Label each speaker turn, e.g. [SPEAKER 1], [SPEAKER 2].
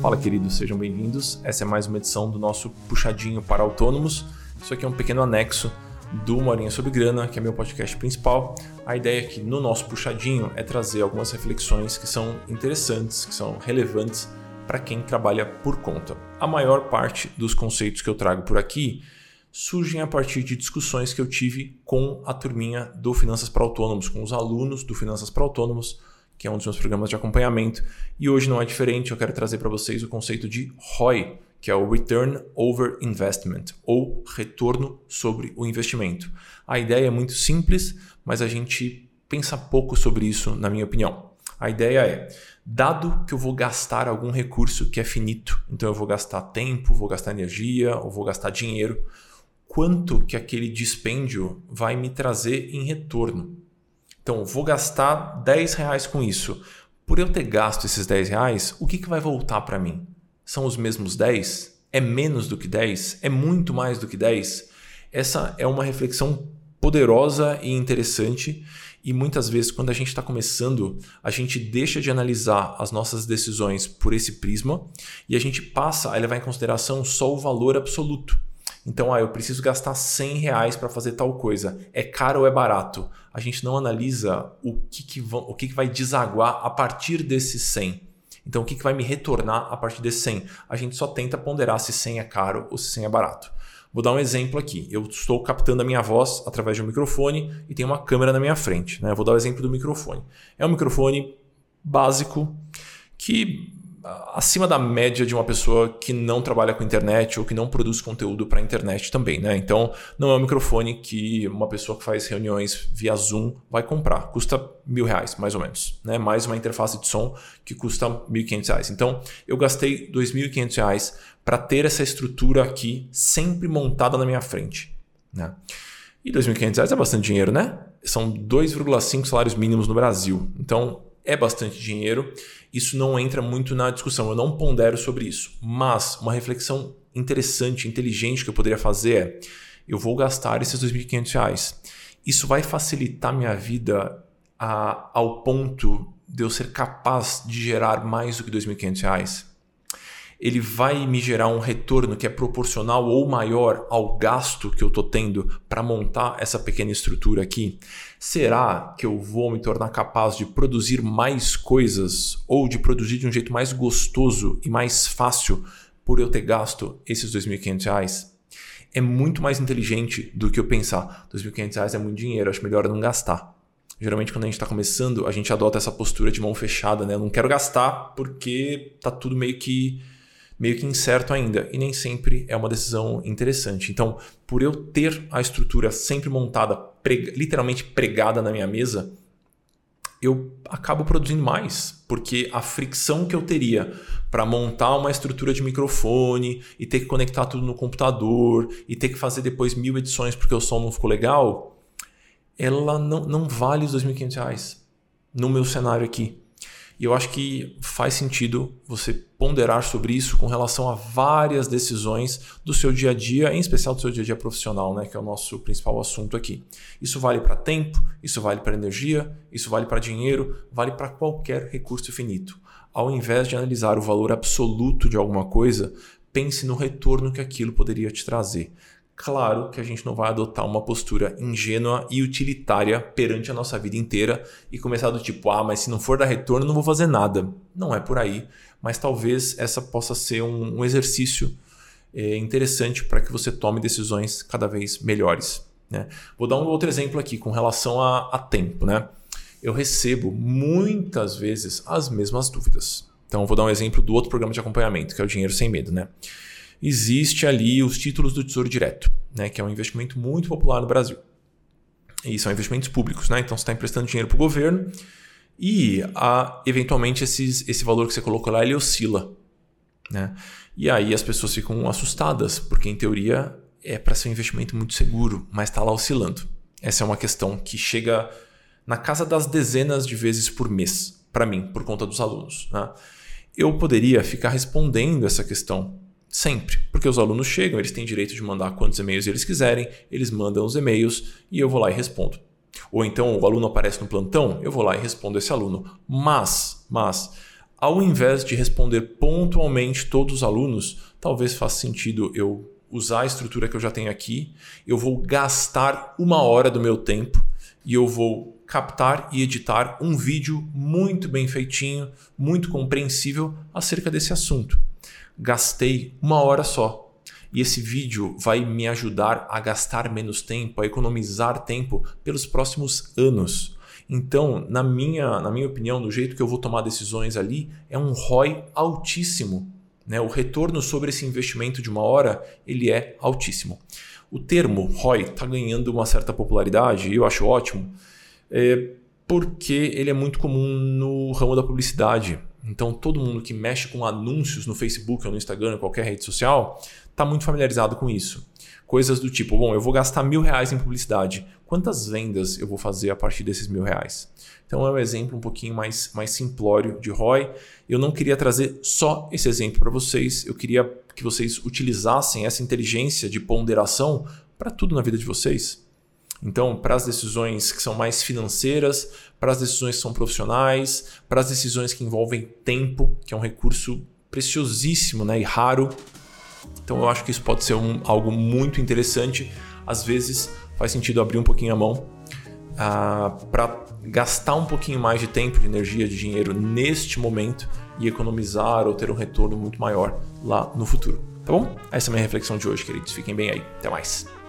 [SPEAKER 1] Fala, queridos, sejam bem-vindos. Essa é mais uma edição do nosso Puxadinho para Autônomos. Isso aqui é um pequeno anexo do Morinha sobre Grana, que é meu podcast principal. A ideia aqui no nosso Puxadinho é trazer algumas reflexões que são interessantes, que são relevantes para quem trabalha por conta. A maior parte dos conceitos que eu trago por aqui surgem a partir de discussões que eu tive com a turminha do Finanças para Autônomos, com os alunos do Finanças para Autônomos que é um dos meus programas de acompanhamento. E hoje não é diferente, eu quero trazer para vocês o conceito de ROI, que é o Return Over Investment, ou retorno sobre o investimento. A ideia é muito simples, mas a gente pensa pouco sobre isso, na minha opinião. A ideia é, dado que eu vou gastar algum recurso que é finito, então eu vou gastar tempo, vou gastar energia, ou vou gastar dinheiro, quanto que aquele dispêndio vai me trazer em retorno? Então, vou gastar 10 reais com isso. Por eu ter gasto esses 10 reais, o que, que vai voltar para mim? São os mesmos 10? É menos do que 10? É muito mais do que 10? Essa é uma reflexão poderosa e interessante. E muitas vezes, quando a gente está começando, a gente deixa de analisar as nossas decisões por esse prisma e a gente passa a levar em consideração só o valor absoluto. Então, ah, eu preciso gastar 100 reais para fazer tal coisa. É caro ou é barato? A gente não analisa o que, que, vão, o que, que vai desaguar a partir desses 100. Então, o que, que vai me retornar a partir desses 100? A gente só tenta ponderar se 100 é caro ou se 100 é barato. Vou dar um exemplo aqui. Eu estou captando a minha voz através de um microfone e tem uma câmera na minha frente. Né? vou dar o exemplo do microfone. É um microfone básico que acima da média de uma pessoa que não trabalha com internet ou que não produz conteúdo para internet também, né? Então, não é um microfone que uma pessoa que faz reuniões via Zoom vai comprar. Custa mil reais, mais ou menos, né? Mais uma interface de som que custa mil e quinhentos reais. Então, eu gastei dois mil e quinhentos reais para ter essa estrutura aqui sempre montada na minha frente, né? E 2.500 reais é bastante dinheiro, né? São 2,5 salários mínimos no Brasil. Então, é bastante dinheiro. Isso não entra muito na discussão, eu não pondero sobre isso. Mas uma reflexão interessante, inteligente que eu poderia fazer é: eu vou gastar esses R$ 2.500. Isso vai facilitar minha vida a, ao ponto de eu ser capaz de gerar mais do que R$ 2.500? Ele vai me gerar um retorno que é proporcional ou maior ao gasto que eu estou tendo para montar essa pequena estrutura aqui? Será que eu vou me tornar capaz de produzir mais coisas ou de produzir de um jeito mais gostoso e mais fácil por eu ter gasto esses R$ 2.500? É muito mais inteligente do que eu pensar: R$ 2.500 é muito dinheiro, acho melhor não gastar. Geralmente, quando a gente está começando, a gente adota essa postura de mão fechada, né? Eu não quero gastar porque tá tudo meio que meio que incerto ainda e nem sempre é uma decisão interessante. Então, por eu ter a estrutura sempre montada, prega, literalmente pregada na minha mesa, eu acabo produzindo mais, porque a fricção que eu teria para montar uma estrutura de microfone e ter que conectar tudo no computador e ter que fazer depois mil edições porque o som não ficou legal, ela não, não vale os R$ 2.500 no meu cenário aqui. E eu acho que faz sentido você ponderar sobre isso com relação a várias decisões do seu dia a dia, em especial do seu dia a dia profissional, né, que é o nosso principal assunto aqui. Isso vale para tempo, isso vale para energia, isso vale para dinheiro, vale para qualquer recurso finito. Ao invés de analisar o valor absoluto de alguma coisa, pense no retorno que aquilo poderia te trazer. Claro que a gente não vai adotar uma postura ingênua e utilitária perante a nossa vida inteira e começar do tipo, ah, mas se não for dar retorno, não vou fazer nada. Não é por aí, mas talvez essa possa ser um, um exercício é, interessante para que você tome decisões cada vez melhores. Né? Vou dar um outro exemplo aqui com relação a, a tempo. Né? Eu recebo muitas vezes as mesmas dúvidas. Então, vou dar um exemplo do outro programa de acompanhamento, que é o Dinheiro Sem Medo. Né? Existe ali os títulos do Tesouro Direto, né, que é um investimento muito popular no Brasil. E são investimentos públicos, né? Então você está emprestando dinheiro para o governo e a, eventualmente esses, esse valor que você colocou lá ele oscila. Né? E aí as pessoas ficam assustadas, porque em teoria é para ser um investimento muito seguro, mas está lá oscilando. Essa é uma questão que chega na casa das dezenas de vezes por mês, para mim, por conta dos alunos. Né? Eu poderia ficar respondendo essa questão Sempre. Porque os alunos chegam, eles têm direito de mandar quantos e-mails eles quiserem, eles mandam os e-mails e eu vou lá e respondo. Ou então o aluno aparece no plantão, eu vou lá e respondo esse aluno. Mas, mas ao invés de responder pontualmente todos os alunos, talvez faça sentido eu usar a estrutura que eu já tenho aqui, eu vou gastar uma hora do meu tempo e eu vou captar e editar um vídeo muito bem feitinho, muito compreensível acerca desse assunto. Gastei uma hora só. E esse vídeo vai me ajudar a gastar menos tempo, a economizar tempo pelos próximos anos. Então, na minha, na minha opinião, do jeito que eu vou tomar decisões ali, é um ROI altíssimo. Né? O retorno sobre esse investimento de uma hora ele é altíssimo. O termo ROI está ganhando uma certa popularidade e eu acho ótimo, é porque ele é muito comum no ramo da publicidade. Então, todo mundo que mexe com anúncios no Facebook ou no Instagram, ou qualquer rede social, está muito familiarizado com isso. Coisas do tipo, bom, eu vou gastar mil reais em publicidade. Quantas vendas eu vou fazer a partir desses mil reais? Então é um exemplo um pouquinho mais, mais simplório de ROI. Eu não queria trazer só esse exemplo para vocês, eu queria que vocês utilizassem essa inteligência de ponderação para tudo na vida de vocês. Então, para as decisões que são mais financeiras, para as decisões que são profissionais, para as decisões que envolvem tempo, que é um recurso preciosíssimo né, e raro. Então, eu acho que isso pode ser um, algo muito interessante. Às vezes, faz sentido abrir um pouquinho a mão uh, ah, para gastar um pouquinho mais de tempo, de energia, de dinheiro neste momento e economizar ou ter um retorno muito maior lá no futuro. Tá bom? Essa é a minha reflexão de hoje, queridos. Fiquem bem aí. Até mais.